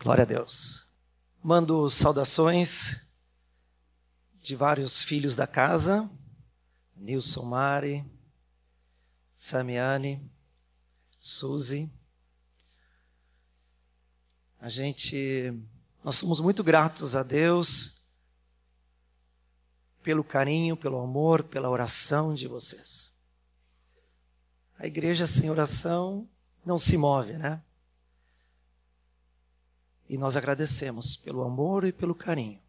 Glória a Deus. Mando saudações de vários filhos da casa, Nilson Mari, Samiane, Suzy. A gente, nós somos muito gratos a Deus pelo carinho, pelo amor, pela oração de vocês. A igreja sem oração não se move, né? E nós agradecemos pelo amor e pelo carinho.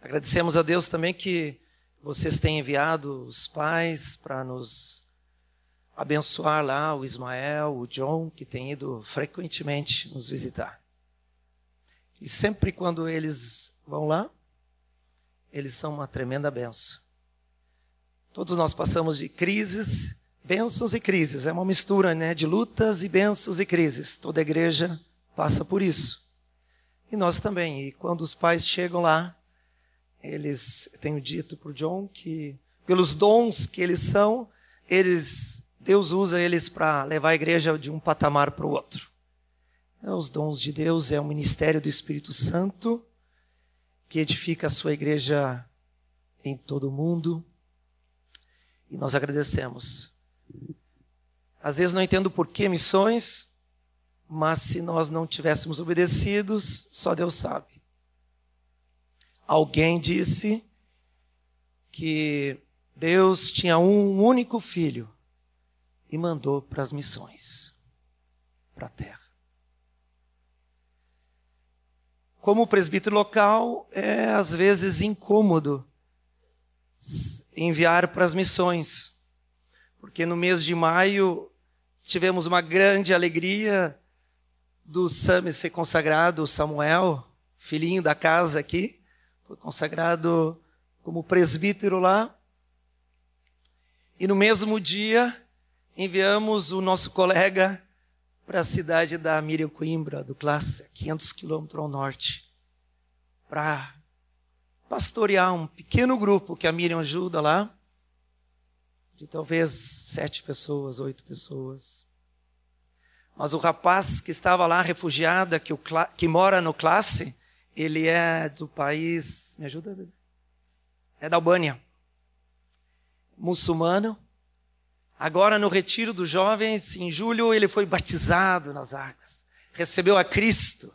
Agradecemos a Deus também que vocês têm enviado os pais para nos abençoar lá, o Ismael, o John, que tem ido frequentemente nos visitar. E sempre quando eles vão lá, eles são uma tremenda benção. Todos nós passamos de crises, bênçãos e crises. É uma mistura né, de lutas e bênçãos e crises. Toda igreja passa por isso. E nós também. E quando os pais chegam lá, eles, tenho dito para o John que pelos dons que eles são, eles, Deus usa eles para levar a igreja de um patamar para o outro. É os dons de Deus, é o ministério do Espírito Santo que edifica a sua igreja em todo o mundo. E nós agradecemos. Às vezes não entendo por que missões, mas se nós não tivéssemos obedecidos, só Deus sabe. Alguém disse que Deus tinha um único filho e mandou para as missões, para a terra. Como presbítero local, é às vezes incômodo enviar para as missões, porque no mês de maio tivemos uma grande alegria do Sam ser consagrado, Samuel, filhinho da casa aqui, foi consagrado como presbítero lá. E no mesmo dia, enviamos o nosso colega para a cidade da Miriam Coimbra, do Classe, 500 quilômetros ao norte, para pastorear um pequeno grupo que a Miriam ajuda lá, de talvez sete pessoas, oito pessoas. Mas o rapaz que estava lá, refugiado, que, que mora no classe, ele é do país. Me ajuda? É da Albânia. Muçulmano. Agora, no retiro dos jovens, em julho, ele foi batizado nas águas. Recebeu a Cristo.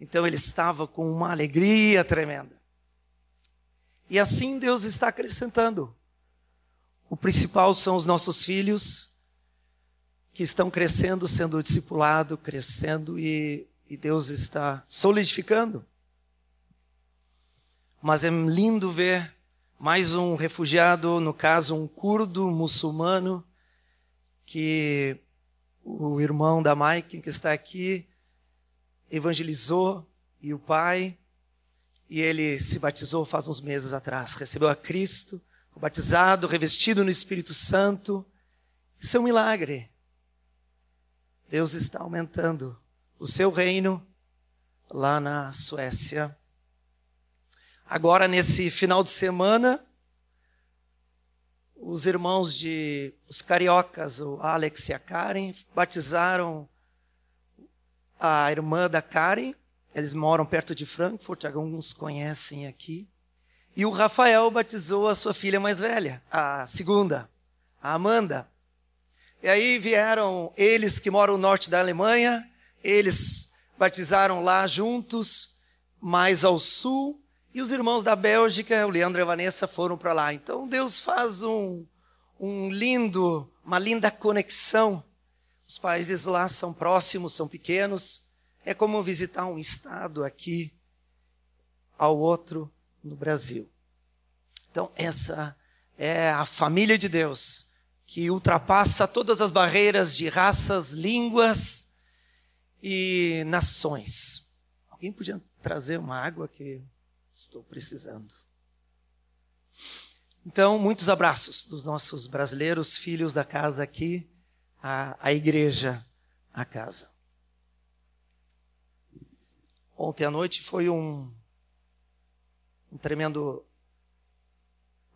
Então, ele estava com uma alegria tremenda. E assim Deus está acrescentando. O principal são os nossos filhos que estão crescendo, sendo discipulado, crescendo e, e Deus está solidificando. Mas é lindo ver mais um refugiado, no caso um curdo muçulmano, que o irmão da Mike, que está aqui, evangelizou, e o pai, e ele se batizou faz uns meses atrás, recebeu a Cristo, foi batizado, revestido no Espírito Santo. Isso é um milagre. Deus está aumentando o seu reino lá na Suécia. Agora, nesse final de semana, os irmãos de os cariocas, o Alex e a Karen, batizaram a irmã da Karen. Eles moram perto de Frankfurt, alguns conhecem aqui. E o Rafael batizou a sua filha mais velha, a segunda, a Amanda. E aí vieram eles que moram no norte da Alemanha, eles batizaram lá juntos, mais ao sul, e os irmãos da Bélgica, o Leandro e a Vanessa, foram para lá. Então Deus faz um, um lindo, uma linda conexão. Os países lá são próximos, são pequenos. É como visitar um estado aqui ao outro no Brasil. Então, essa é a família de Deus que ultrapassa todas as barreiras de raças, línguas e nações. Alguém podia trazer uma água que estou precisando. Então, muitos abraços dos nossos brasileiros, filhos da casa aqui, a, a igreja, a casa. Ontem à noite foi um, um tremendo,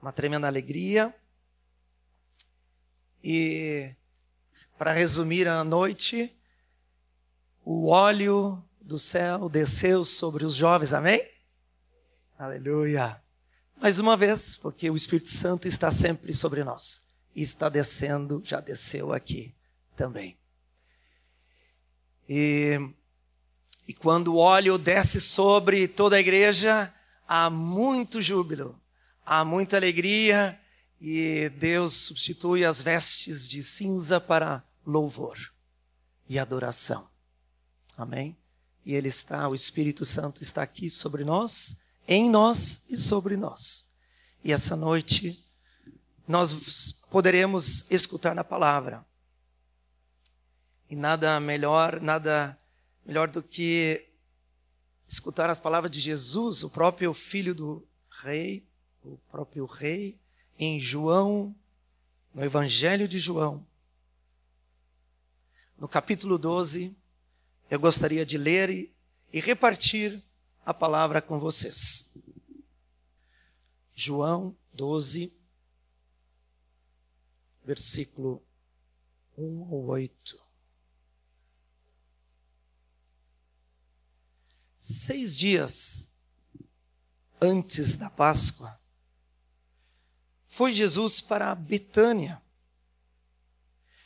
uma tremenda alegria e, para resumir a noite, o óleo do céu desceu sobre os jovens, amém? Aleluia. Mais uma vez, porque o Espírito Santo está sempre sobre nós. E está descendo, já desceu aqui também. E, e quando o óleo desce sobre toda a igreja, há muito júbilo, há muita alegria, e Deus substitui as vestes de cinza para louvor e adoração. Amém? E Ele está, o Espírito Santo está aqui sobre nós, em nós e sobre nós. E essa noite nós poderemos escutar na palavra. E nada melhor, nada melhor do que escutar as palavras de Jesus, o próprio filho do rei, o próprio rei, em João, no Evangelho de João, no capítulo 12, eu gostaria de ler e, e repartir a palavra com vocês. João 12, versículo 1 ou 8. Seis dias antes da Páscoa, foi Jesus para Betânia,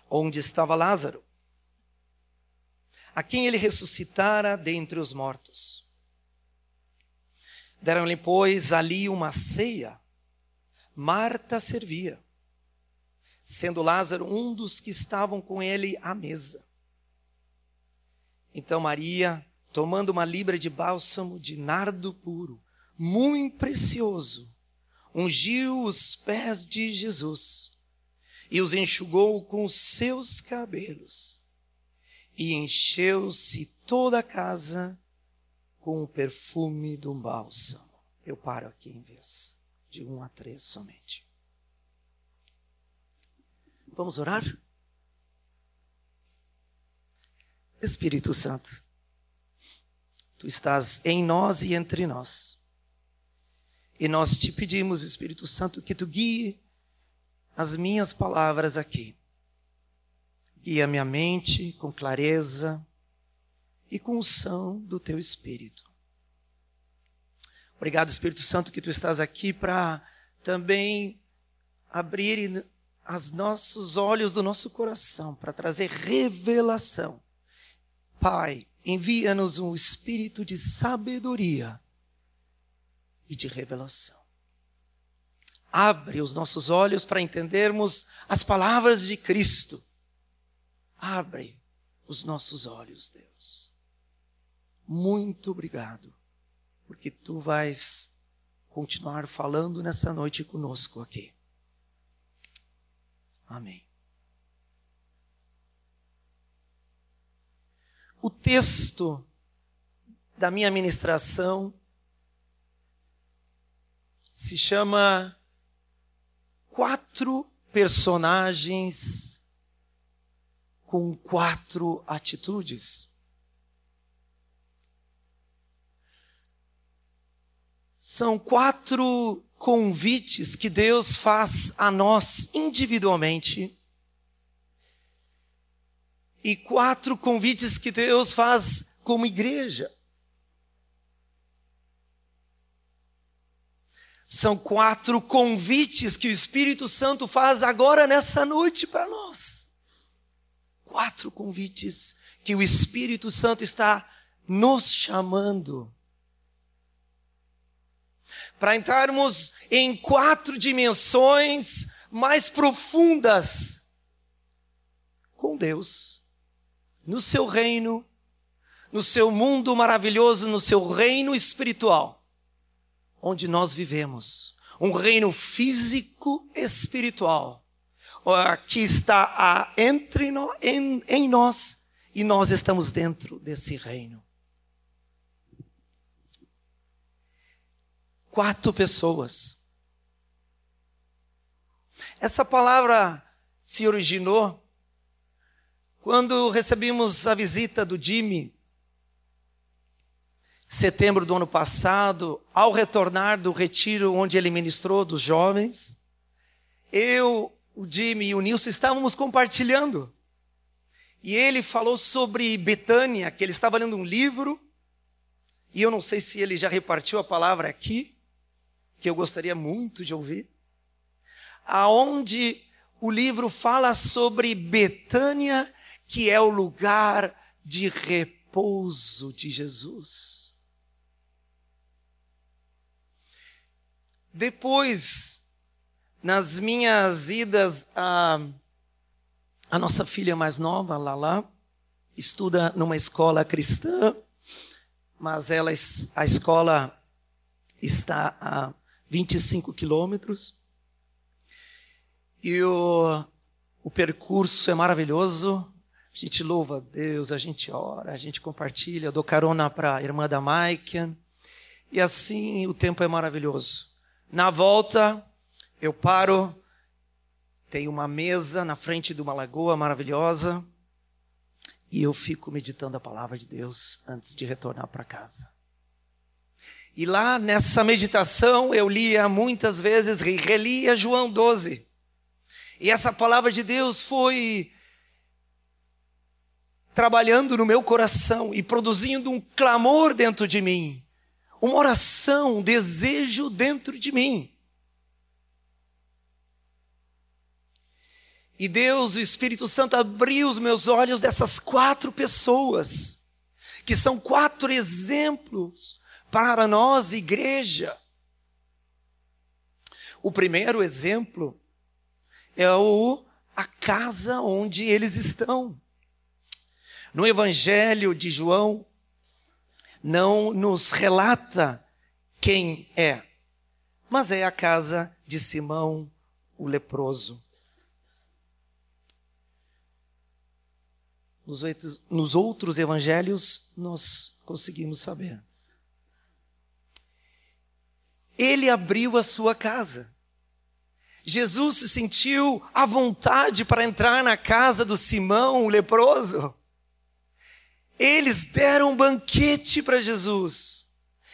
onde estava Lázaro, a quem ele ressuscitara dentre os mortos. Deram-lhe, pois, ali uma ceia. Marta servia, sendo Lázaro um dos que estavam com ele à mesa. Então Maria, tomando uma libra de bálsamo de nardo puro, muito precioso, ungiu os pés de Jesus e os enxugou com seus cabelos, e encheu-se toda a casa com o perfume do bálsamo. Eu paro aqui em vez de um a três somente. Vamos orar? Espírito Santo, Tu estás em nós e entre nós. E nós te pedimos, Espírito Santo, que Tu guie as minhas palavras aqui. Guia minha mente com clareza, e com unção do teu Espírito. Obrigado, Espírito Santo, que tu estás aqui para também abrir os nossos olhos do nosso coração, para trazer revelação. Pai, envia-nos um espírito de sabedoria e de revelação. Abre os nossos olhos para entendermos as palavras de Cristo. Abre os nossos olhos, Deus muito obrigado, porque tu vais continuar falando nessa noite conosco aqui. Amém. O texto da minha ministração se chama Quatro Personagens com Quatro Atitudes. São quatro convites que Deus faz a nós individualmente e quatro convites que Deus faz como igreja. São quatro convites que o Espírito Santo faz agora nessa noite para nós. Quatro convites que o Espírito Santo está nos chamando para entrarmos em quatro dimensões mais profundas com Deus, no seu reino, no seu mundo maravilhoso, no seu reino espiritual, onde nós vivemos. Um reino físico espiritual, que está entre nós, em, em nós e nós estamos dentro desse reino. quatro pessoas. Essa palavra se originou quando recebemos a visita do Jimmy, setembro do ano passado, ao retornar do retiro onde ele ministrou dos jovens. Eu, o Jimmy e o Nilson estávamos compartilhando. E ele falou sobre Betânia, que ele estava lendo um livro, e eu não sei se ele já repartiu a palavra aqui, que eu gostaria muito de ouvir, aonde o livro fala sobre Betânia, que é o lugar de repouso de Jesus. Depois, nas minhas idas a, a nossa filha mais nova, Lala, estuda numa escola cristã, mas ela, a escola está a 25 quilômetros. E o, o percurso é maravilhoso. A gente louva a Deus, a gente ora, a gente compartilha. Eu dou carona para a irmã da Mike. E assim o tempo é maravilhoso. Na volta, eu paro, tem uma mesa na frente de uma lagoa maravilhosa. E eu fico meditando a palavra de Deus antes de retornar para casa. E lá nessa meditação eu lia muitas vezes, relia João 12. E essa palavra de Deus foi trabalhando no meu coração e produzindo um clamor dentro de mim, uma oração, um desejo dentro de mim. E Deus, o Espírito Santo, abriu os meus olhos dessas quatro pessoas, que são quatro exemplos para nós, igreja. O primeiro exemplo é o, a casa onde eles estão. No Evangelho de João, não nos relata quem é, mas é a casa de Simão, o leproso. Nos, outros evangelhos, nós conseguimos saber. Ele abriu a sua casa. Jesus se sentiu à vontade para entrar na casa do Simão, o leproso. Eles deram um banquete para Jesus.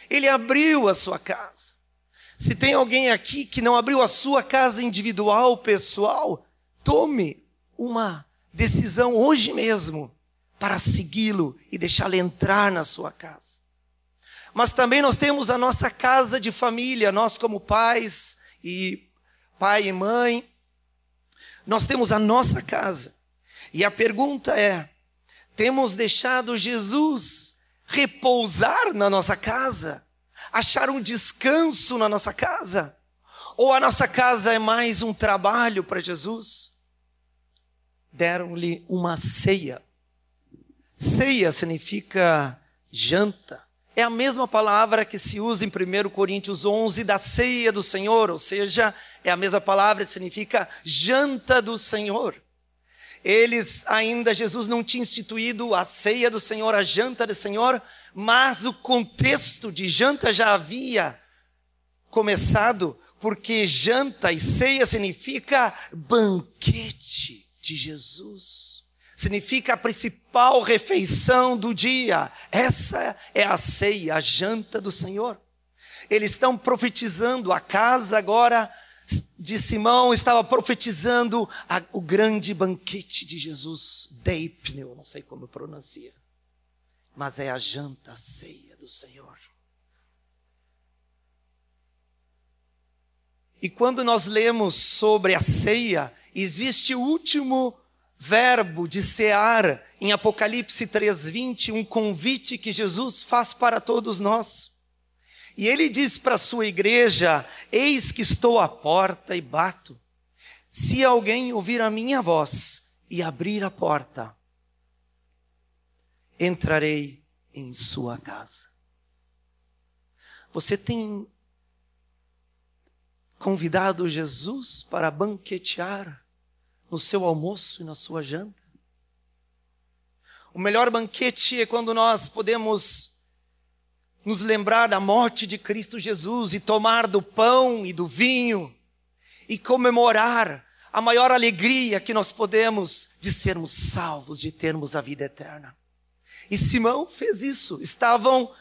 Ele abriu a sua casa. Se tem alguém aqui que não abriu a sua casa individual, pessoal, tome uma decisão hoje mesmo para segui-lo e deixá-lo entrar na sua casa. Mas também nós temos a nossa casa de família, nós como pais e pai e mãe, nós temos a nossa casa. E a pergunta é: temos deixado Jesus repousar na nossa casa? Achar um descanso na nossa casa? Ou a nossa casa é mais um trabalho para Jesus? Deram-lhe uma ceia. Ceia significa janta é a mesma palavra que se usa em 1 Coríntios 11 da ceia do Senhor, ou seja, é a mesma palavra que significa janta do Senhor. Eles ainda, Jesus não tinha instituído a ceia do Senhor, a janta do Senhor, mas o contexto de janta já havia começado, porque janta e ceia significa banquete de Jesus significa a principal refeição do dia. Essa é a ceia, a janta do Senhor. Eles estão profetizando, a casa agora de Simão estava profetizando a, o grande banquete de Jesus, Deipneu, não sei como pronuncia, mas é a janta, a ceia do Senhor. E quando nós lemos sobre a ceia, existe o último verbo de cear em Apocalipse 3:20, um convite que Jesus faz para todos nós. E ele diz para a sua igreja: Eis que estou à porta e bato. Se alguém ouvir a minha voz e abrir a porta, entrarei em sua casa. Você tem convidado Jesus para banquetear no seu almoço e na sua janta. O melhor banquete é quando nós podemos nos lembrar da morte de Cristo Jesus e tomar do pão e do vinho e comemorar a maior alegria que nós podemos de sermos salvos, de termos a vida eterna. E Simão fez isso. Estavam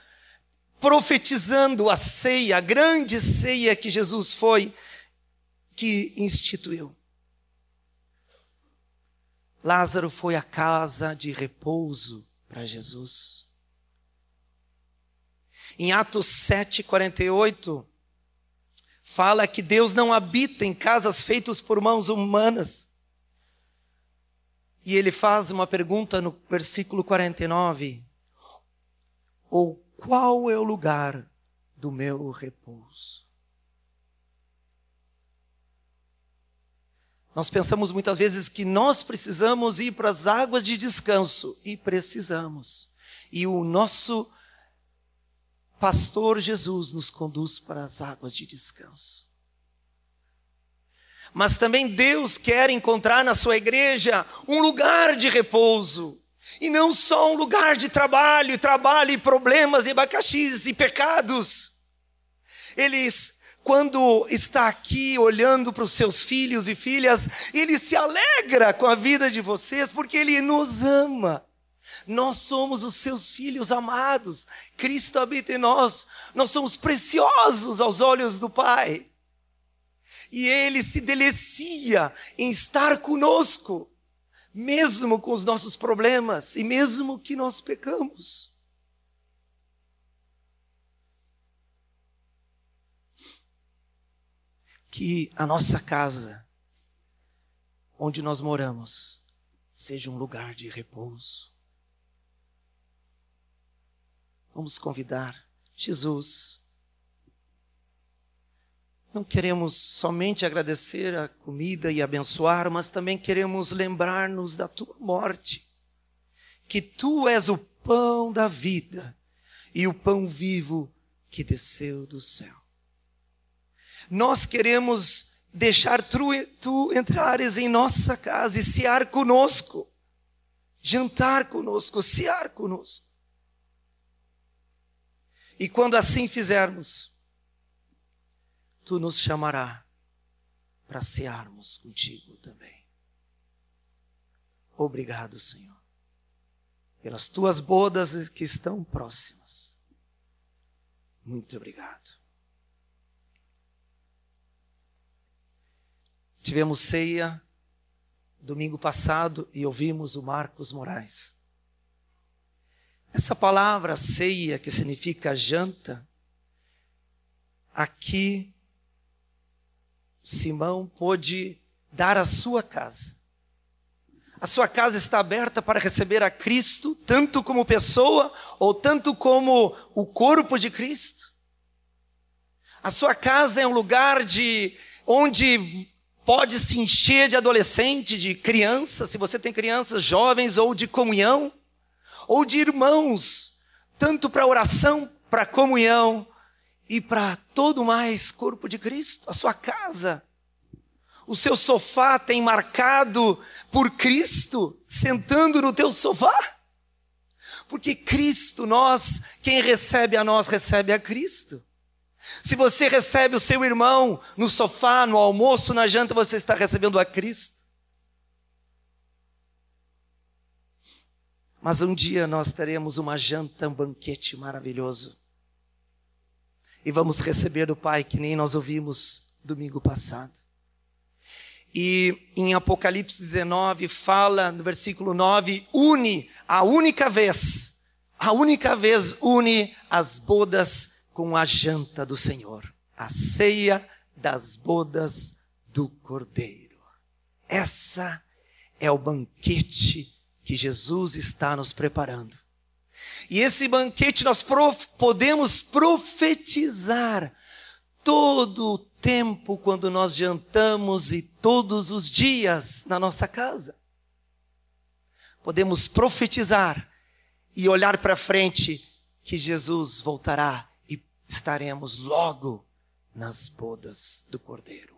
profetizando a ceia, a grande ceia que Jesus foi que instituiu. Lázaro foi a casa de repouso para Jesus. Em Atos 7:48 fala que Deus não habita em casas feitas por mãos humanas. E ele faz uma pergunta no versículo 49: Ou qual é o lugar do meu repouso? Nós pensamos muitas vezes que nós precisamos ir para as águas de descanso, e precisamos. E o nosso pastor Jesus nos conduz para as águas de descanso. Mas também Deus quer encontrar na sua igreja um lugar de repouso. E não só um lugar de trabalho, trabalho e problemas e abacaxis e pecados. Eles quando está aqui olhando para os seus filhos e filhas, ele se alegra com a vida de vocês porque ele nos ama. Nós somos os seus filhos amados. Cristo habita em nós. Nós somos preciosos aos olhos do Pai. E ele se delicia em estar conosco, mesmo com os nossos problemas e mesmo que nós pecamos. que a nossa casa, onde nós moramos, seja um lugar de repouso. Vamos convidar Jesus. Não queremos somente agradecer a comida e abençoar, mas também queremos lembrar-nos da tua morte. Que tu és o pão da vida e o pão vivo que desceu do céu. Nós queremos deixar tu, tu entrares em nossa casa e cear conosco, jantar conosco, cear conosco. E quando assim fizermos, tu nos chamará para cearmos contigo também. Obrigado, Senhor, pelas tuas bodas que estão próximas. Muito obrigado. Tivemos ceia domingo passado e ouvimos o Marcos Moraes. Essa palavra ceia, que significa janta, aqui Simão pôde dar a sua casa. A sua casa está aberta para receber a Cristo, tanto como pessoa ou tanto como o corpo de Cristo. A sua casa é um lugar de onde pode se encher de adolescente, de criança, se você tem crianças jovens, ou de comunhão, ou de irmãos, tanto para oração, para comunhão e para todo mais corpo de Cristo, a sua casa. O seu sofá tem marcado por Cristo sentando no teu sofá. Porque Cristo, nós, quem recebe a nós, recebe a Cristo. Se você recebe o seu irmão no sofá, no almoço, na janta, você está recebendo a Cristo. Mas um dia nós teremos uma janta, um banquete maravilhoso. E vamos receber do Pai, que nem nós ouvimos domingo passado. E em Apocalipse 19 fala, no versículo 9, une a única vez, a única vez une as bodas com a janta do Senhor, a ceia das bodas do Cordeiro. Essa é o banquete que Jesus está nos preparando. E esse banquete nós prof podemos profetizar todo o tempo quando nós jantamos e todos os dias na nossa casa. Podemos profetizar e olhar para frente que Jesus voltará estaremos logo nas bodas do Cordeiro.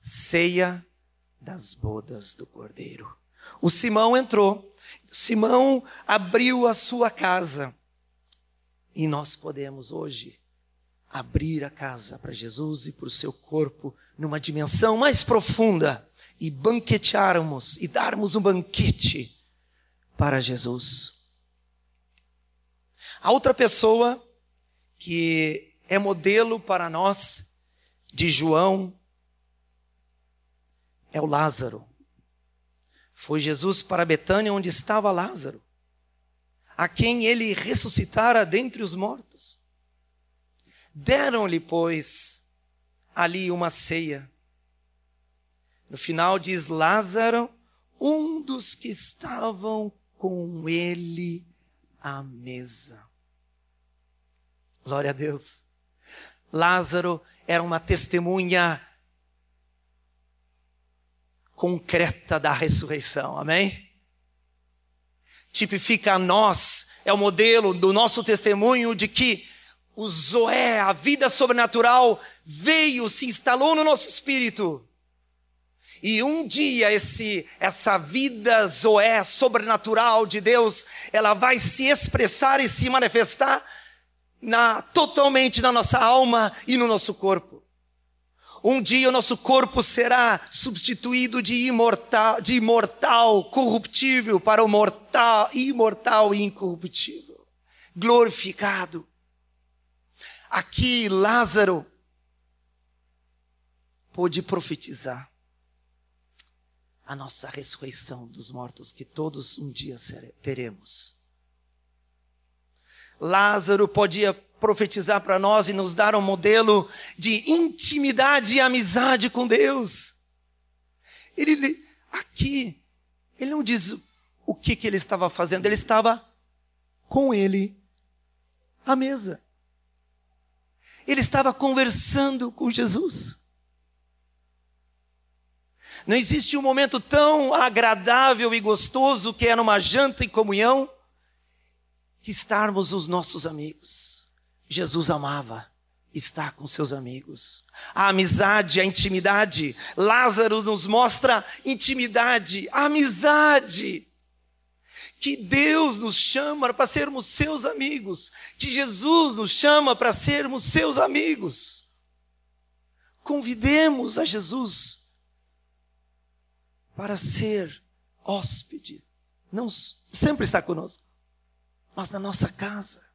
Ceia das bodas do Cordeiro. O Simão entrou, Simão abriu a sua casa. E nós podemos hoje abrir a casa para Jesus e para o seu corpo numa dimensão mais profunda e banquetearmos e darmos um banquete para Jesus. A outra pessoa que é modelo para nós de João é o Lázaro. Foi Jesus para Betânia, onde estava Lázaro, a quem ele ressuscitara dentre os mortos. Deram-lhe, pois, ali uma ceia. No final diz Lázaro, um dos que estavam com ele à mesa. Glória a Deus. Lázaro era uma testemunha concreta da ressurreição. Amém? Tipifica a nós, é o modelo do nosso testemunho de que o Zoé, a vida sobrenatural, veio, se instalou no nosso espírito. E um dia esse, essa vida Zoé sobrenatural de Deus, ela vai se expressar e se manifestar na, totalmente na nossa alma e no nosso corpo. Um dia o nosso corpo será substituído de imortal, de imortal, corruptível para o mortal, imortal e incorruptível, glorificado. Aqui Lázaro pôde profetizar a nossa ressurreição dos mortos que todos um dia teremos. Lázaro podia profetizar para nós e nos dar um modelo de intimidade e amizade com Deus. Ele aqui, ele não diz o que, que ele estava fazendo, ele estava com ele à mesa. Ele estava conversando com Jesus. Não existe um momento tão agradável e gostoso que é numa janta em comunhão que estarmos os nossos amigos. Jesus amava estar com seus amigos. A amizade, a intimidade. Lázaro nos mostra intimidade, amizade. Que Deus nos chama para sermos seus amigos. Que Jesus nos chama para sermos seus amigos. Convidemos a Jesus para ser hóspede. Não sempre está conosco, mas na nossa casa.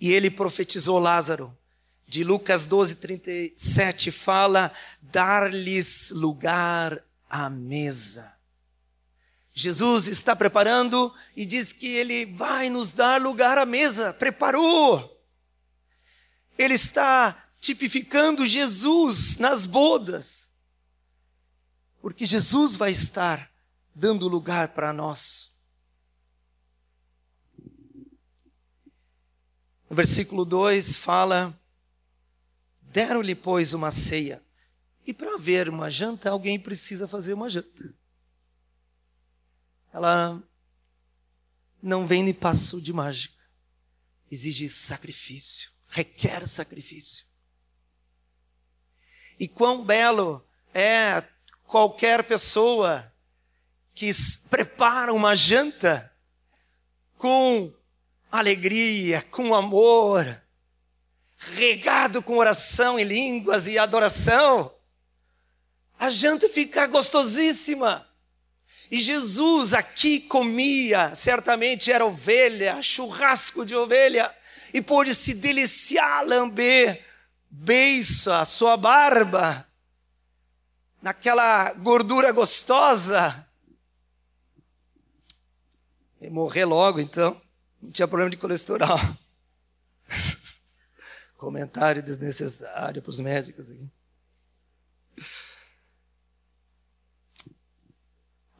E ele profetizou Lázaro. De Lucas 12, 37 fala: dar-lhes lugar à mesa. Jesus está preparando e diz que ele vai nos dar lugar à mesa, preparou. Ele está tipificando Jesus nas bodas, porque Jesus vai estar dando lugar para nós. No versículo 2 fala: Deram-lhe, pois, uma ceia. E para haver uma janta, alguém precisa fazer uma janta. Ela não vem de passo de mágica. Exige sacrifício, requer sacrifício. E quão belo é qualquer pessoa que prepara uma janta com alegria, com amor, regado com oração em línguas e adoração, a janta fica gostosíssima. E Jesus aqui comia, certamente era ovelha, churrasco de ovelha, e pôde se deliciar, lamber, a sua barba, naquela gordura gostosa. E morrer logo então. Não tinha problema de colesterol. Comentário desnecessário para os médicos aqui.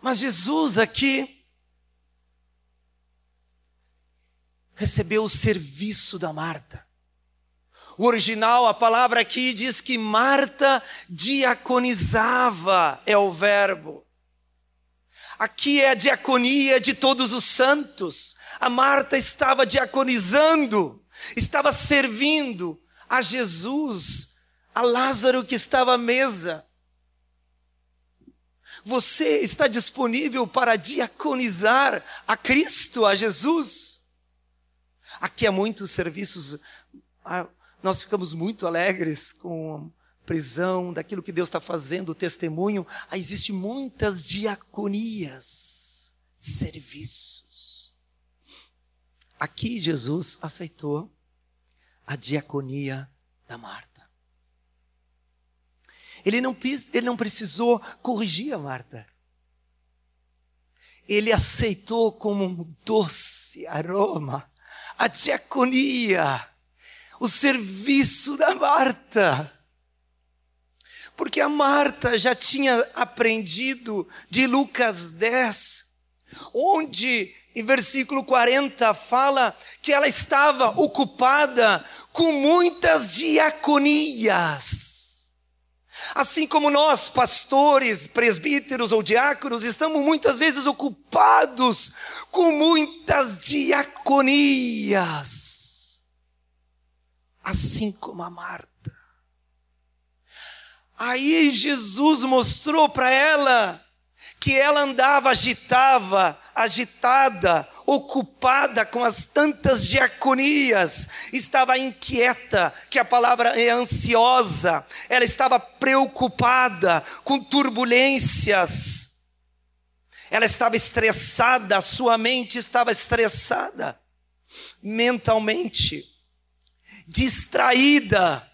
Mas Jesus aqui recebeu o serviço da Marta. O original, a palavra aqui diz que Marta diaconizava, é o verbo. Aqui é a diaconia de todos os santos. A Marta estava diaconizando, estava servindo a Jesus, a Lázaro que estava à mesa. Você está disponível para diaconizar a Cristo, a Jesus? Aqui há muitos serviços, ah, nós ficamos muito alegres com prisão, daquilo que Deus está fazendo, o testemunho. Ah, Existem muitas diaconias, serviços. Aqui Jesus aceitou a diaconia da Marta. Ele não, ele não precisou corrigir a Marta. Ele aceitou como um doce aroma a diaconia, o serviço da Marta. Porque a Marta já tinha aprendido de Lucas 10, onde em versículo 40 fala que ela estava ocupada com muitas diaconias. Assim como nós, pastores, presbíteros ou diáconos, estamos muitas vezes ocupados com muitas diaconias. Assim como a Marta. Aí Jesus mostrou para ela que ela andava, agitava, agitada, ocupada com as tantas diaconias, estava inquieta, que a palavra é ansiosa, ela estava preocupada com turbulências, ela estava estressada, sua mente estava estressada, mentalmente, distraída.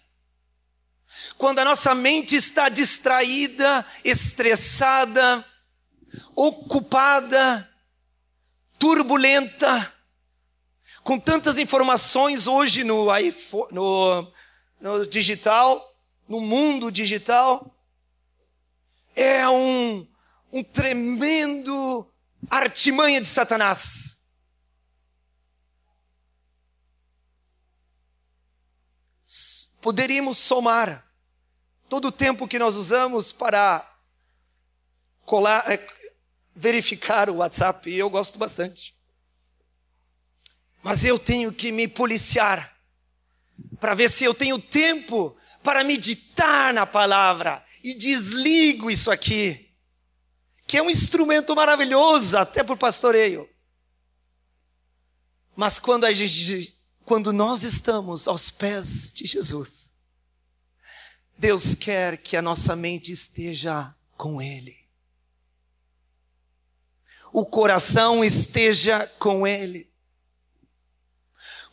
Quando a nossa mente está distraída, estressada, ocupada, turbulenta, com tantas informações hoje no, iPhone, no, no digital, no mundo digital, é um, um tremendo artimanha de Satanás. Poderíamos somar todo o tempo que nós usamos para colar, é, verificar o WhatsApp e eu gosto bastante. Mas eu tenho que me policiar para ver se eu tenho tempo para meditar na palavra e desligo isso aqui, que é um instrumento maravilhoso até para o pastoreio. Mas quando gente, quando nós estamos aos pés de Jesus, Deus quer que a nossa mente esteja com Ele o coração esteja com Ele.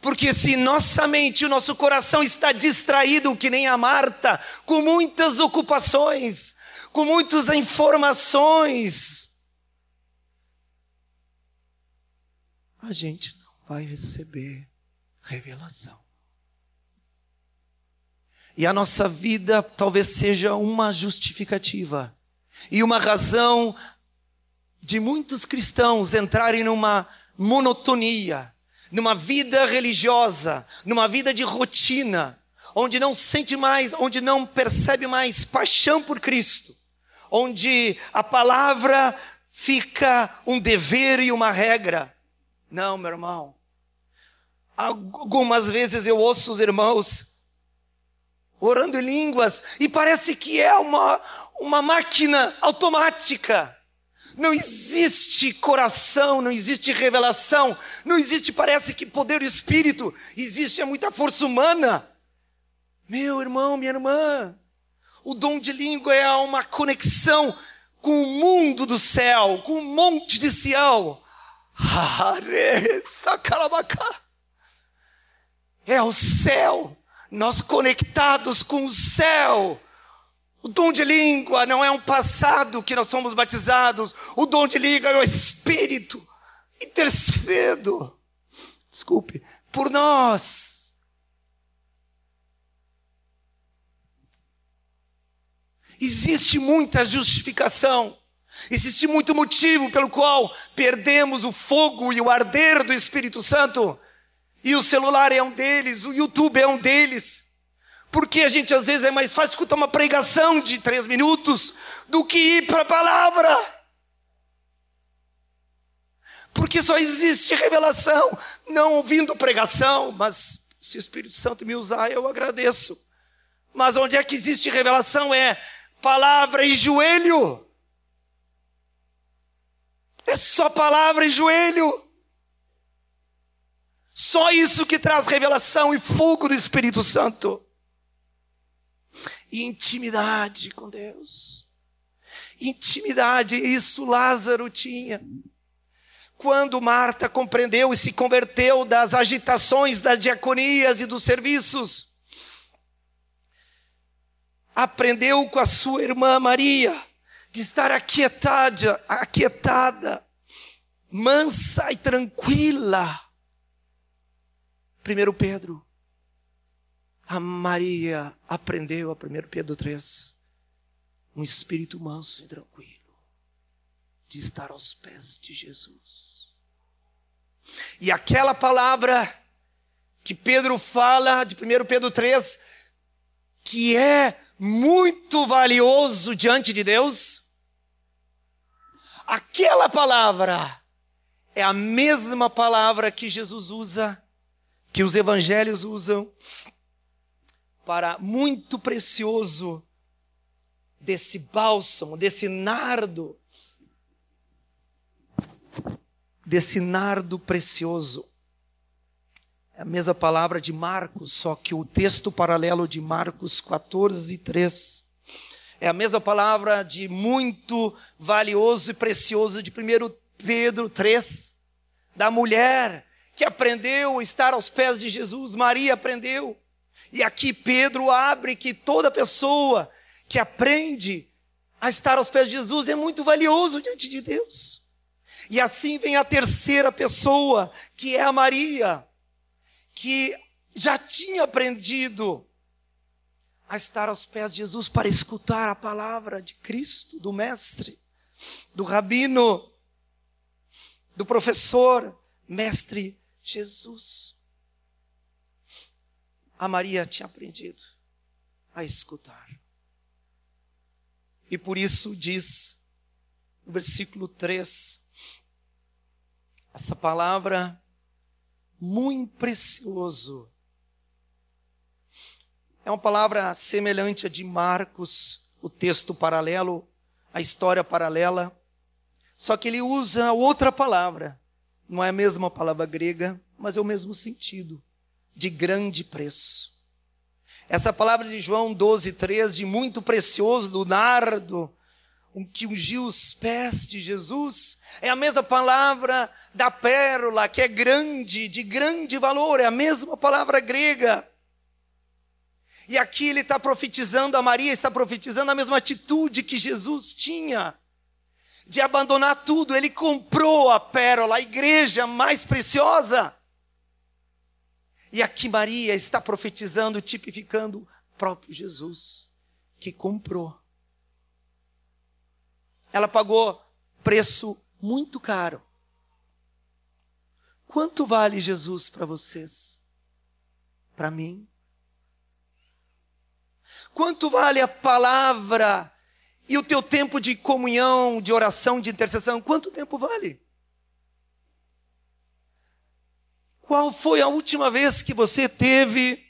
Porque se nossa mente, o nosso coração está distraído, que nem a Marta, com muitas ocupações, com muitas informações, a gente não vai receber revelação. E a nossa vida talvez seja uma justificativa e uma razão de muitos cristãos entrarem numa monotonia, numa vida religiosa, numa vida de rotina, onde não sente mais, onde não percebe mais paixão por Cristo, onde a palavra fica um dever e uma regra. Não, meu irmão. Algumas vezes eu ouço os irmãos orando em línguas e parece que é uma, uma máquina automática. Não existe coração, não existe revelação, não existe, parece que poder do espírito, existe é muita força humana. Meu irmão, minha irmã, o dom de língua é uma conexão com o mundo do céu, com o monte de Sião. É o céu, nós conectados com o céu. O dom de língua não é um passado que nós fomos batizados. O dom de língua é o Espírito intercedo. Desculpe, por nós. Existe muita justificação. Existe muito motivo pelo qual perdemos o fogo e o arder do Espírito Santo. E o celular é um deles, o YouTube é um deles. Porque a gente às vezes é mais fácil escutar uma pregação de três minutos do que ir para a palavra. Porque só existe revelação, não ouvindo pregação, mas se o Espírito Santo me usar, eu agradeço. Mas onde é que existe revelação é palavra e joelho. É só palavra e joelho. Só isso que traz revelação e fogo do Espírito Santo intimidade com Deus. Intimidade, isso Lázaro tinha. Quando Marta compreendeu e se converteu das agitações das diaconias e dos serviços, aprendeu com a sua irmã Maria de estar aquietada, aquietada, mansa e tranquila. Primeiro Pedro, a Maria aprendeu a 1 Pedro 3, um espírito manso e tranquilo, de estar aos pés de Jesus. E aquela palavra que Pedro fala, de 1 Pedro 3, que é muito valioso diante de Deus, aquela palavra é a mesma palavra que Jesus usa, que os evangelhos usam para muito precioso desse bálsamo, desse nardo, desse nardo precioso. É a mesma palavra de Marcos, só que o texto paralelo de Marcos 14, 3. É a mesma palavra de muito valioso e precioso de 1 Pedro 3, da mulher que aprendeu a estar aos pés de Jesus, Maria aprendeu. E aqui Pedro abre que toda pessoa que aprende a estar aos pés de Jesus é muito valioso diante de Deus. E assim vem a terceira pessoa, que é a Maria, que já tinha aprendido a estar aos pés de Jesus para escutar a palavra de Cristo, do Mestre, do Rabino, do professor, Mestre Jesus a Maria tinha aprendido a escutar. E por isso diz no versículo 3, essa palavra muito precioso. É uma palavra semelhante a de Marcos, o texto paralelo, a história paralela. Só que ele usa outra palavra. Não é a mesma palavra grega, mas é o mesmo sentido de grande preço. Essa palavra de João 12, 13, de muito precioso, do nardo, que ungiu os pés de Jesus, é a mesma palavra da pérola, que é grande, de grande valor, é a mesma palavra grega. E aqui ele está profetizando, a Maria está profetizando a mesma atitude que Jesus tinha, de abandonar tudo. Ele comprou a pérola, a igreja mais preciosa. E aqui Maria está profetizando, tipificando o próprio Jesus, que comprou. Ela pagou preço muito caro. Quanto vale Jesus para vocês? Para mim? Quanto vale a palavra e o teu tempo de comunhão, de oração, de intercessão? Quanto tempo vale? Qual foi a última vez que você teve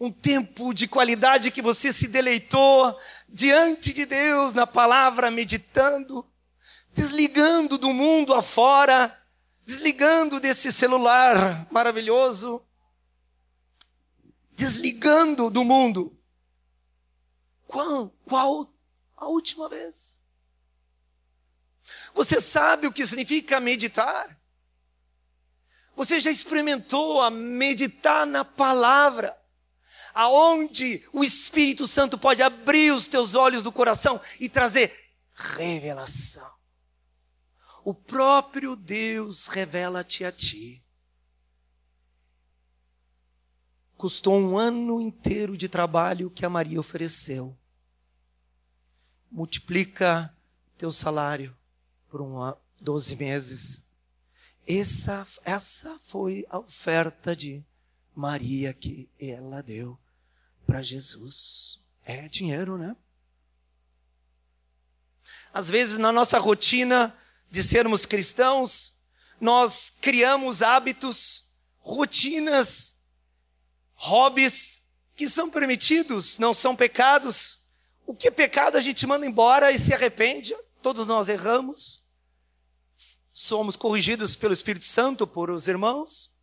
um tempo de qualidade que você se deleitou diante de Deus na palavra, meditando, desligando do mundo afora, desligando desse celular maravilhoso, desligando do mundo? Qual, qual a última vez? Você sabe o que significa meditar? Você já experimentou a meditar na palavra? Aonde o Espírito Santo pode abrir os teus olhos do coração e trazer revelação. O próprio Deus revela-te a ti. Custou um ano inteiro de trabalho que a Maria ofereceu. Multiplica teu salário por um, 12 meses essa, essa foi a oferta de Maria que ela deu para Jesus. É dinheiro, né? Às vezes, na nossa rotina de sermos cristãos, nós criamos hábitos, rotinas, hobbies que são permitidos, não são pecados. O que é pecado a gente manda embora e se arrepende. Todos nós erramos somos corrigidos pelo Espírito Santo por os irmãos.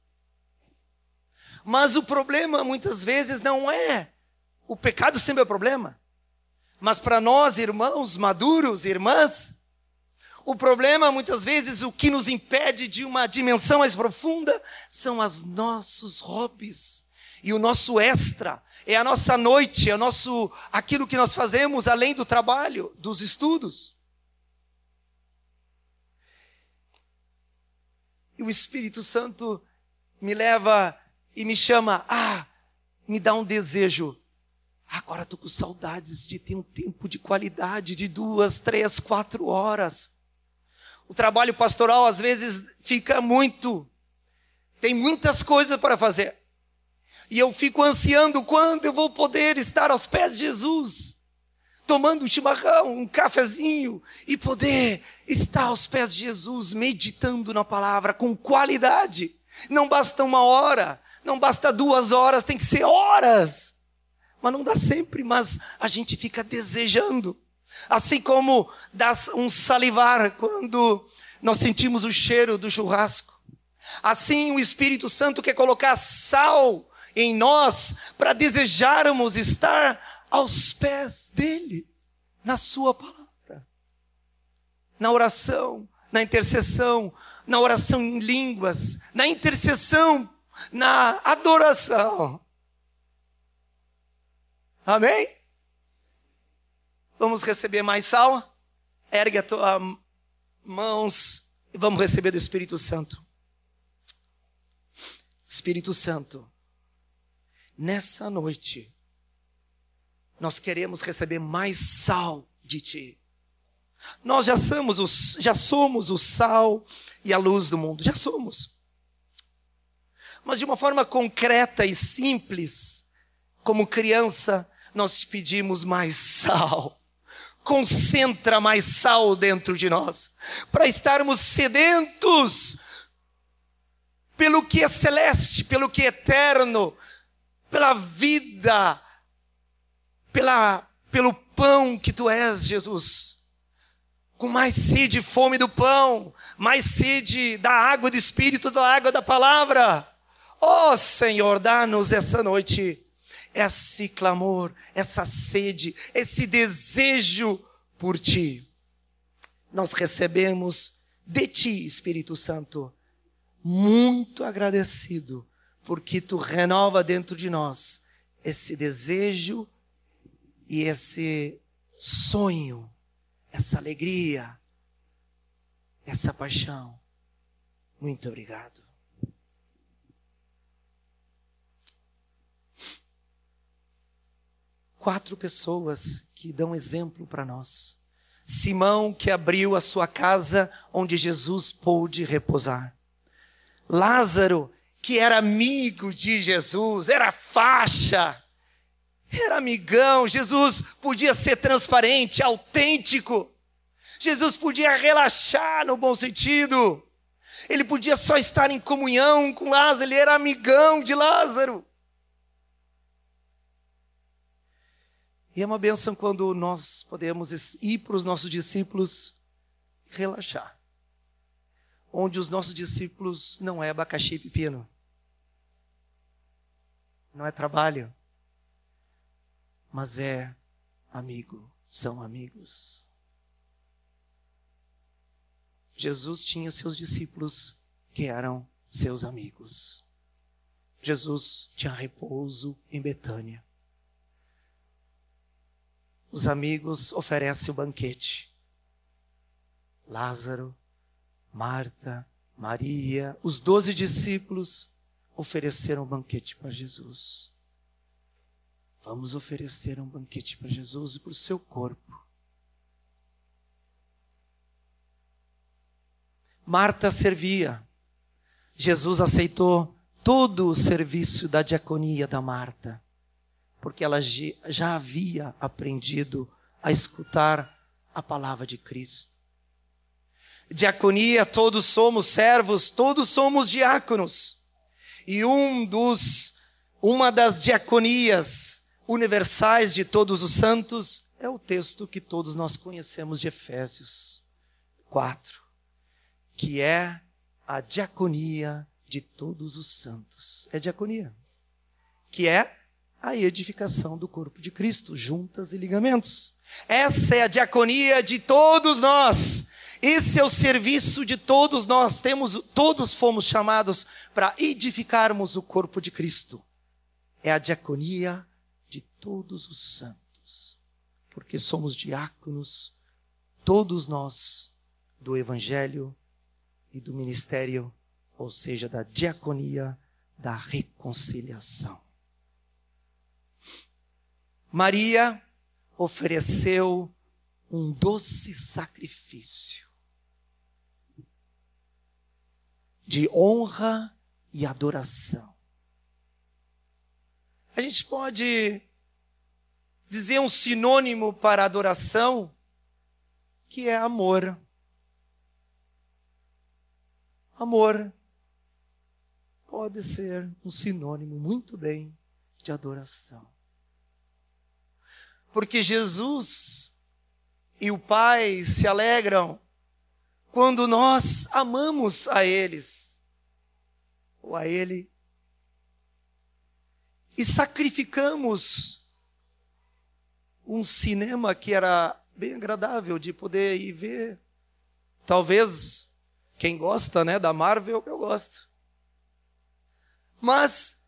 Mas o problema muitas vezes não é o pecado sempre é o problema. Mas para nós, irmãos maduros, irmãs, o problema muitas vezes o que nos impede de uma dimensão mais profunda são os nossos hobbies. E o nosso extra é a nossa noite, é o nosso aquilo que nós fazemos além do trabalho, dos estudos. E o Espírito Santo me leva e me chama, ah, me dá um desejo. Agora estou com saudades de ter um tempo de qualidade de duas, três, quatro horas. O trabalho pastoral às vezes fica muito, tem muitas coisas para fazer. E eu fico ansiando quando eu vou poder estar aos pés de Jesus, tomando um chimarrão, um cafezinho e poder estar aos pés de Jesus, meditando na palavra com qualidade. Não basta uma hora, não basta duas horas, tem que ser horas. Mas não dá sempre, mas a gente fica desejando. Assim como dá um salivar quando nós sentimos o cheiro do churrasco. Assim o Espírito Santo quer colocar sal em nós para desejarmos estar aos pés dele, na sua palavra. Na oração, na intercessão, na oração em línguas, na intercessão, na adoração. Amém? Vamos receber mais sal? Ergue a tua mãos e vamos receber do Espírito Santo. Espírito Santo, nessa noite, nós queremos receber mais sal de Ti. Nós já somos, o, já somos o sal e a luz do mundo, já somos. Mas de uma forma concreta e simples, como criança, nós te pedimos mais sal. Concentra mais sal dentro de nós, para estarmos sedentos pelo que é celeste, pelo que é eterno, pela vida, pela, pelo pão que tu és, Jesus. Com mais sede e fome do pão, mais sede da água do Espírito, da água da palavra. Ó oh, Senhor, dá-nos essa noite esse clamor, essa sede, esse desejo por ti. Nós recebemos de ti, Espírito Santo, muito agradecido, porque tu renova dentro de nós esse desejo e esse sonho, essa alegria, essa paixão. Muito obrigado. quatro pessoas que dão exemplo para nós. Simão, que abriu a sua casa onde Jesus pôde repousar. Lázaro, que era amigo de Jesus, era faixa, era amigão. Jesus podia ser transparente, autêntico. Jesus podia relaxar no bom sentido. Ele podia só estar em comunhão com Lázaro, ele era amigão de Lázaro. E é uma benção quando nós podemos ir para os nossos discípulos relaxar. Onde os nossos discípulos não é abacaxi e pepino. Não é trabalho. Mas é amigo. São amigos. Jesus tinha seus discípulos que eram seus amigos. Jesus tinha repouso em Betânia os amigos oferecem o banquete. Lázaro, Marta, Maria, os doze discípulos ofereceram um banquete para Jesus. Vamos oferecer um banquete para Jesus e para o seu corpo. Marta servia. Jesus aceitou todo o serviço da diaconia da Marta porque ela já havia aprendido a escutar a palavra de Cristo. Diaconia, todos somos servos, todos somos diáconos. E um dos, uma das diaconias universais de todos os santos é o texto que todos nós conhecemos de Efésios 4, que é a diaconia de todos os santos. É diaconia. Que é a edificação do corpo de Cristo, juntas e ligamentos. Essa é a diaconia de todos nós. Esse é o serviço de todos nós. Temos, todos fomos chamados para edificarmos o corpo de Cristo. é a diaconia de todos os santos, porque somos diáconos, todos nós, do Evangelho e do ministério, ou seja, da diaconia da reconciliação. Maria ofereceu um doce sacrifício de honra e adoração. A gente pode dizer um sinônimo para adoração que é amor. Amor pode ser um sinônimo muito bem de adoração. Porque Jesus e o Pai se alegram quando nós amamos a eles, ou a Ele, e sacrificamos um cinema que era bem agradável de poder ir ver. Talvez quem gosta, né, da Marvel, eu gosto. Mas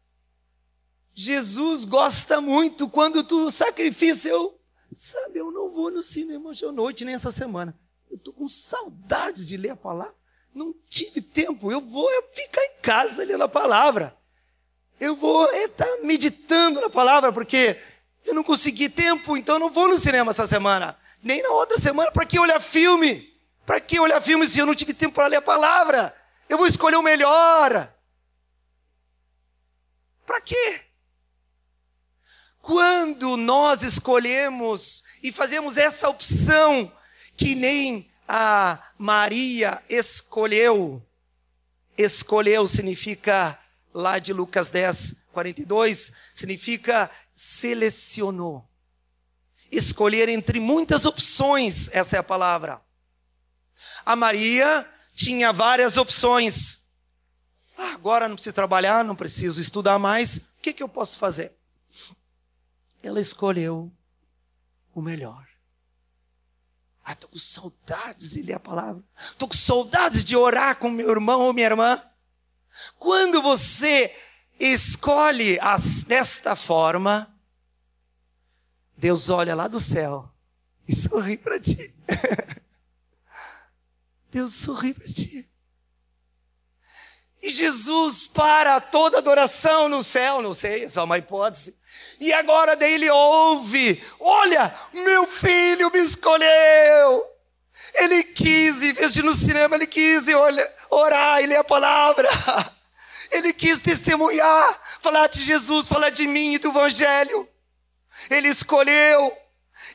Jesus gosta muito quando tu sacrifica, eu, sabe, eu não vou no cinema hoje à noite nem essa semana. Eu estou com saudades de ler a palavra. Não tive tempo. Eu vou ficar em casa lendo a palavra. Eu vou estar tá meditando na palavra, porque eu não consegui tempo, então eu não vou no cinema essa semana. Nem na outra semana. Para que olhar filme? Para que olhar filme se eu não tive tempo para ler a palavra? Eu vou escolher o melhor. Para quê? Quando nós escolhemos e fazemos essa opção que nem a Maria escolheu. Escolheu significa, lá de Lucas 10, 42, significa selecionou. Escolher entre muitas opções, essa é a palavra. A Maria tinha várias opções. Ah, agora não preciso trabalhar, não preciso estudar mais. O que, que eu posso fazer? Ela escolheu o melhor. Ah, estou com saudades de ler a palavra. Estou com saudades de orar com meu irmão ou minha irmã. Quando você escolhe as, desta forma, Deus olha lá do céu e sorri para ti. Deus sorri para ti. E Jesus para toda adoração no céu, não sei, é só uma hipótese. E agora daí ele ouve: Olha, meu filho me escolheu. Ele quis, vez de no cinema, ele quis orar e ler a palavra. Ele quis testemunhar, falar de Jesus, falar de mim e do Evangelho. Ele escolheu.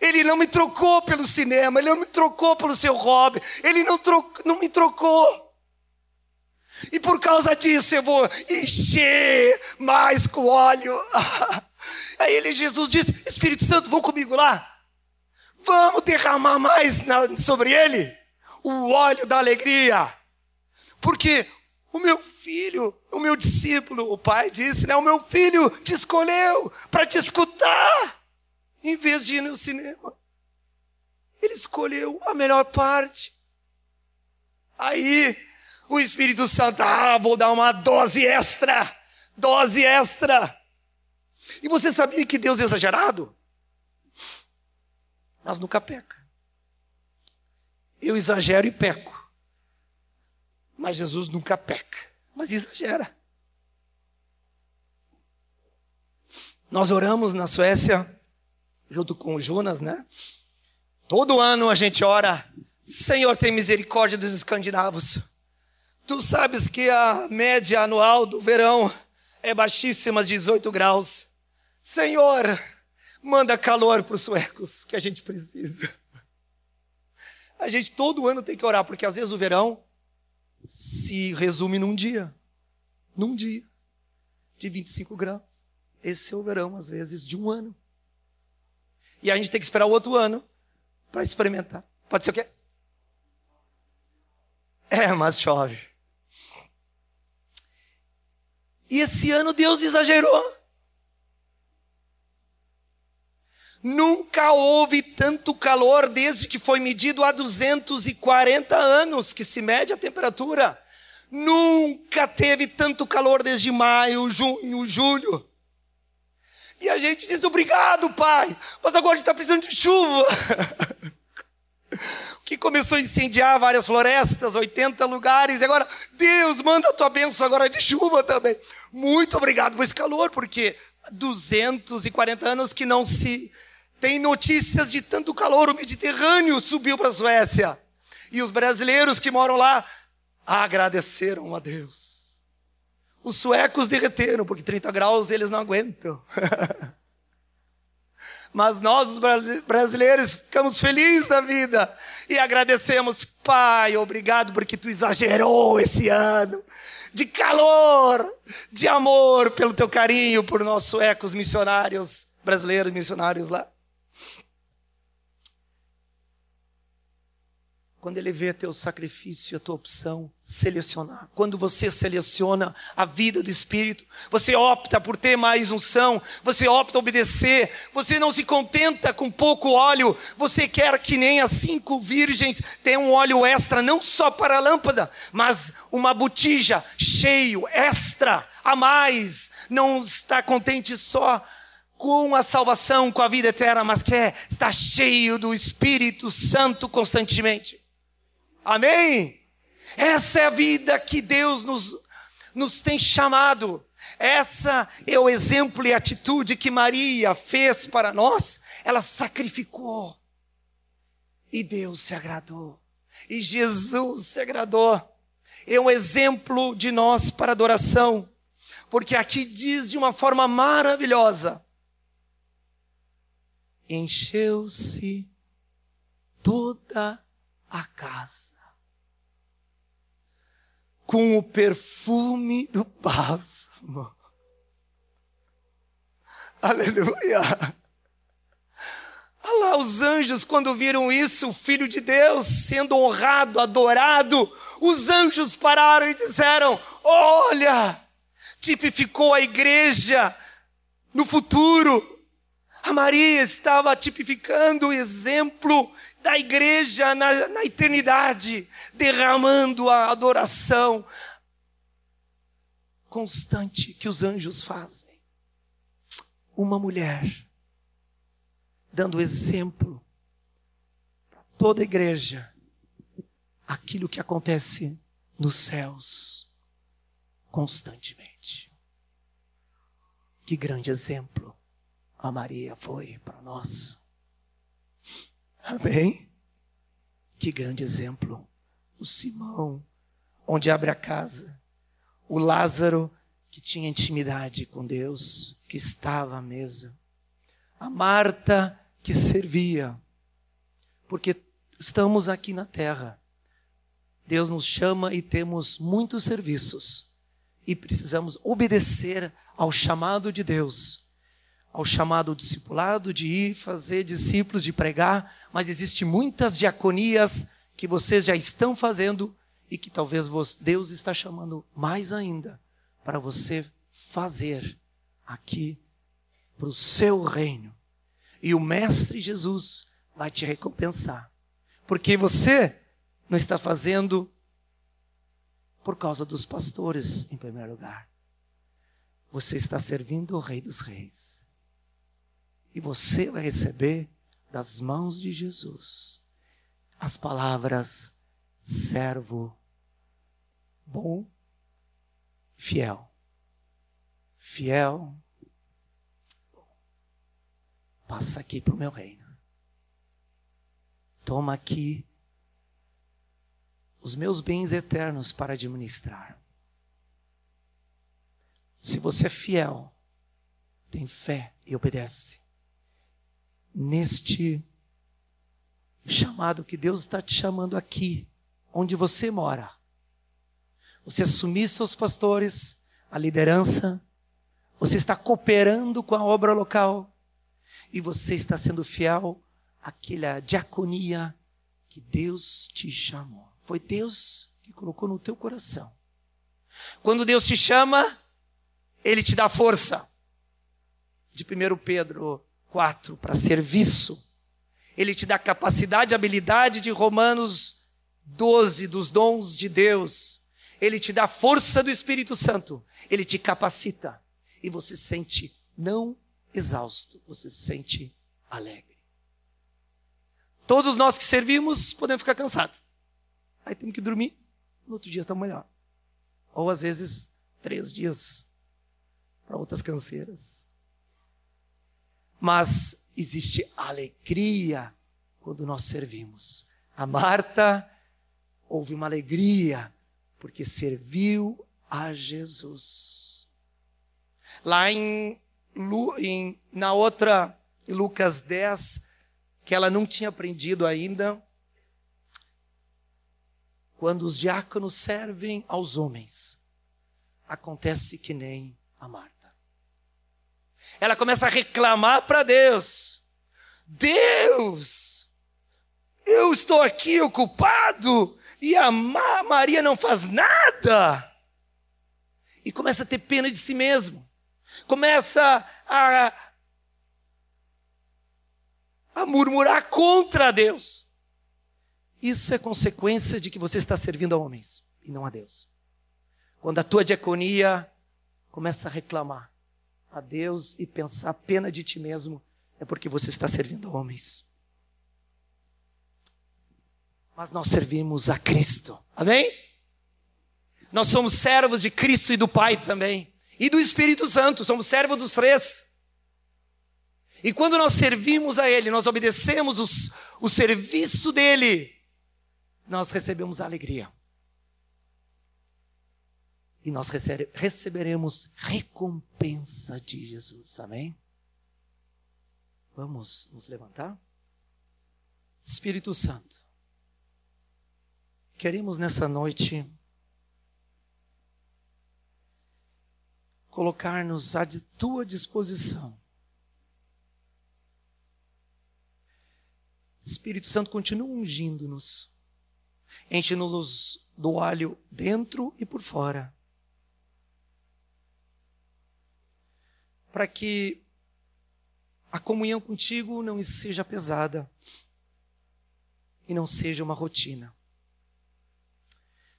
Ele não me trocou pelo cinema, ele não me trocou pelo seu hobby, ele não, não me trocou. E por causa disso eu vou encher mais com óleo. Aí ele, Jesus disse: Espírito Santo, vão comigo lá. Vamos derramar mais na, sobre ele o óleo da alegria. Porque o meu filho, o meu discípulo, o pai disse, né? O meu filho te escolheu para te escutar, em vez de ir no cinema. Ele escolheu a melhor parte. Aí o Espírito Santo, ah, vou dar uma dose extra, dose extra. E você sabia que Deus é exagerado? Mas nunca peca. Eu exagero e peco. Mas Jesus nunca peca, mas exagera. Nós oramos na Suécia, junto com o Jonas, né? Todo ano a gente ora, Senhor, tem misericórdia dos escandinavos. Tu sabes que a média anual do verão é baixíssima, 18 graus. Senhor, manda calor para os suecos, que a gente precisa. A gente todo ano tem que orar, porque às vezes o verão se resume num dia. Num dia. De 25 graus. Esse é o verão, às vezes, de um ano. E a gente tem que esperar o outro ano para experimentar. Pode ser o quê? É, mas chove. E esse ano Deus exagerou. Nunca houve tanto calor desde que foi medido há 240 anos que se mede a temperatura. Nunca teve tanto calor desde maio, junho, julho. E a gente diz obrigado, pai, mas agora está precisando de chuva. que começou a incendiar várias florestas, 80 lugares, e agora, Deus, manda a tua bênção agora de chuva também. Muito obrigado por esse calor, porque 240 anos que não se tem notícias de tanto calor, o Mediterrâneo subiu para a Suécia. E os brasileiros que moram lá agradeceram a Deus. Os suecos derreteram, porque 30 graus eles não aguentam. Mas nós, os brasileiros, ficamos felizes da vida e agradecemos, Pai, obrigado porque tu exagerou esse ano de calor, de amor, pelo teu carinho por nossos suecos missionários, brasileiros missionários lá. Quando ele vê teu sacrifício, a tua opção, selecionar. Quando você seleciona a vida do Espírito, você opta por ter mais unção, você opta obedecer, você não se contenta com pouco óleo, você quer que nem as cinco virgens tenham um óleo extra, não só para a lâmpada, mas uma botija cheio, extra, a mais. Não está contente só com a salvação, com a vida eterna, mas quer estar cheio do Espírito Santo constantemente. Amém? Essa é a vida que Deus nos, nos tem chamado. Essa é o exemplo e atitude que Maria fez para nós. Ela sacrificou. E Deus se agradou. E Jesus se agradou. É um exemplo de nós para adoração. Porque aqui diz de uma forma maravilhosa: encheu-se toda a casa com o perfume do bálsamo. Aleluia! Olha lá, os anjos, quando viram isso, o Filho de Deus sendo honrado, adorado, os anjos pararam e disseram: Olha, tipificou a igreja no futuro. A Maria estava tipificando o exemplo da igreja na, na eternidade, derramando a adoração constante que os anjos fazem. Uma mulher dando exemplo para toda a igreja aquilo que acontece nos céus constantemente. Que grande exemplo a Maria foi para nós. Amém? Que grande exemplo. O Simão, onde abre a casa. O Lázaro, que tinha intimidade com Deus, que estava à mesa. A Marta, que servia. Porque estamos aqui na terra. Deus nos chama e temos muitos serviços. E precisamos obedecer ao chamado de Deus ao chamado discipulado de ir fazer discípulos, de pregar, mas existe muitas diaconias que vocês já estão fazendo e que talvez Deus está chamando mais ainda para você fazer aqui para o seu reino. E o mestre Jesus vai te recompensar. Porque você não está fazendo por causa dos pastores em primeiro lugar. Você está servindo o Rei dos Reis. E você vai receber das mãos de Jesus as palavras servo bom, fiel. Fiel. Passa aqui para o meu reino. Toma aqui os meus bens eternos para administrar. Se você é fiel, tem fé e obedece, neste chamado que Deus está te chamando aqui, onde você mora. Você assumir seus pastores, a liderança, você está cooperando com a obra local e você está sendo fiel àquela diaconia que Deus te chamou. Foi Deus que colocou no teu coração. Quando Deus te chama, Ele te dá força. De 1 Pedro 4, para serviço. Ele te dá capacidade e habilidade de Romanos 12, dos dons de Deus. Ele te dá força do Espírito Santo. Ele te capacita. E você sente, não exausto, você se sente alegre. Todos nós que servimos podemos ficar cansados. Aí temos que dormir, no outro dia estamos melhor. Ou às vezes, três dias para outras canseiras. Mas existe alegria quando nós servimos. A Marta houve uma alegria porque serviu a Jesus. Lá em, em na outra Lucas 10, que ela não tinha aprendido ainda, quando os diáconos servem aos homens, acontece que nem a Marta. Ela começa a reclamar para Deus: Deus, eu estou aqui ocupado e a Maria não faz nada. E começa a ter pena de si mesmo. Começa a, a murmurar contra Deus. Isso é consequência de que você está servindo a homens e não a Deus. Quando a tua diaconia começa a reclamar a Deus e pensar pena de ti mesmo, é porque você está servindo a homens. Mas nós servimos a Cristo. Amém? Nós somos servos de Cristo e do Pai também. E do Espírito Santo, somos servos dos três. E quando nós servimos a Ele, nós obedecemos os, o serviço dEle, nós recebemos alegria e nós receberemos recompensa de Jesus. Amém? Vamos nos levantar? Espírito Santo, queremos nessa noite colocar-nos à tua disposição. Espírito Santo continua ungindo-nos. Enche-nos do óleo dentro e por fora. Para que a comunhão contigo não seja pesada e não seja uma rotina.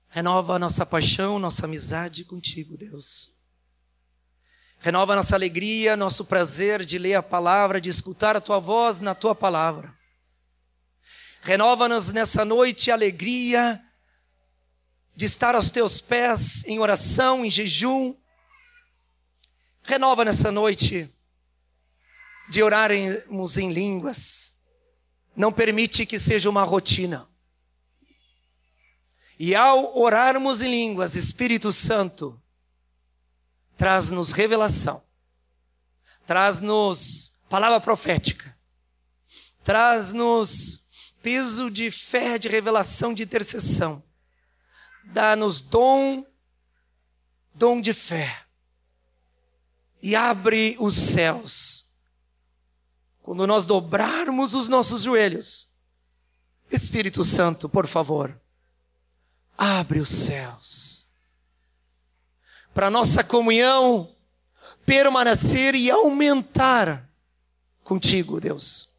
Renova a nossa paixão, nossa amizade contigo, Deus. Renova a nossa alegria, nosso prazer de ler a palavra, de escutar a tua voz na tua palavra. Renova-nos nessa noite a alegria de estar aos teus pés em oração, em jejum, Renova nessa noite de orarmos em línguas. Não permite que seja uma rotina. E ao orarmos em línguas, Espírito Santo traz-nos revelação, traz-nos palavra profética, traz-nos peso de fé, de revelação, de intercessão, dá-nos dom, dom de fé e abre os céus. Quando nós dobrarmos os nossos joelhos, Espírito Santo, por favor, abre os céus. Para nossa comunhão permanecer e aumentar contigo, Deus.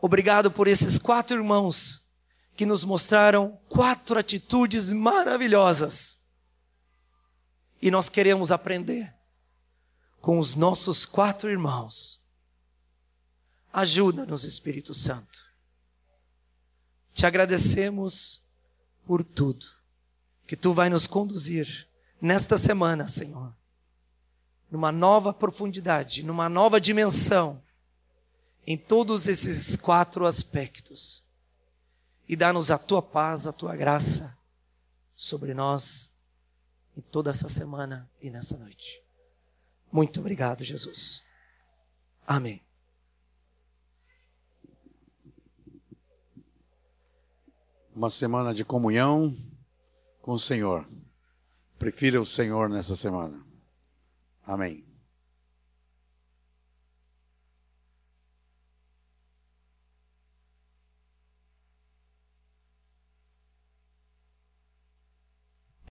Obrigado por esses quatro irmãos que nos mostraram quatro atitudes maravilhosas e nós queremos aprender com os nossos quatro irmãos. Ajuda-nos, Espírito Santo. Te agradecemos por tudo que tu vai nos conduzir nesta semana, Senhor, numa nova profundidade, numa nova dimensão, em todos esses quatro aspectos. E dá-nos a tua paz, a tua graça sobre nós em toda essa semana e nessa noite. Muito obrigado, Jesus. Amém. Uma semana de comunhão com o Senhor. Prefira o Senhor nessa semana. Amém.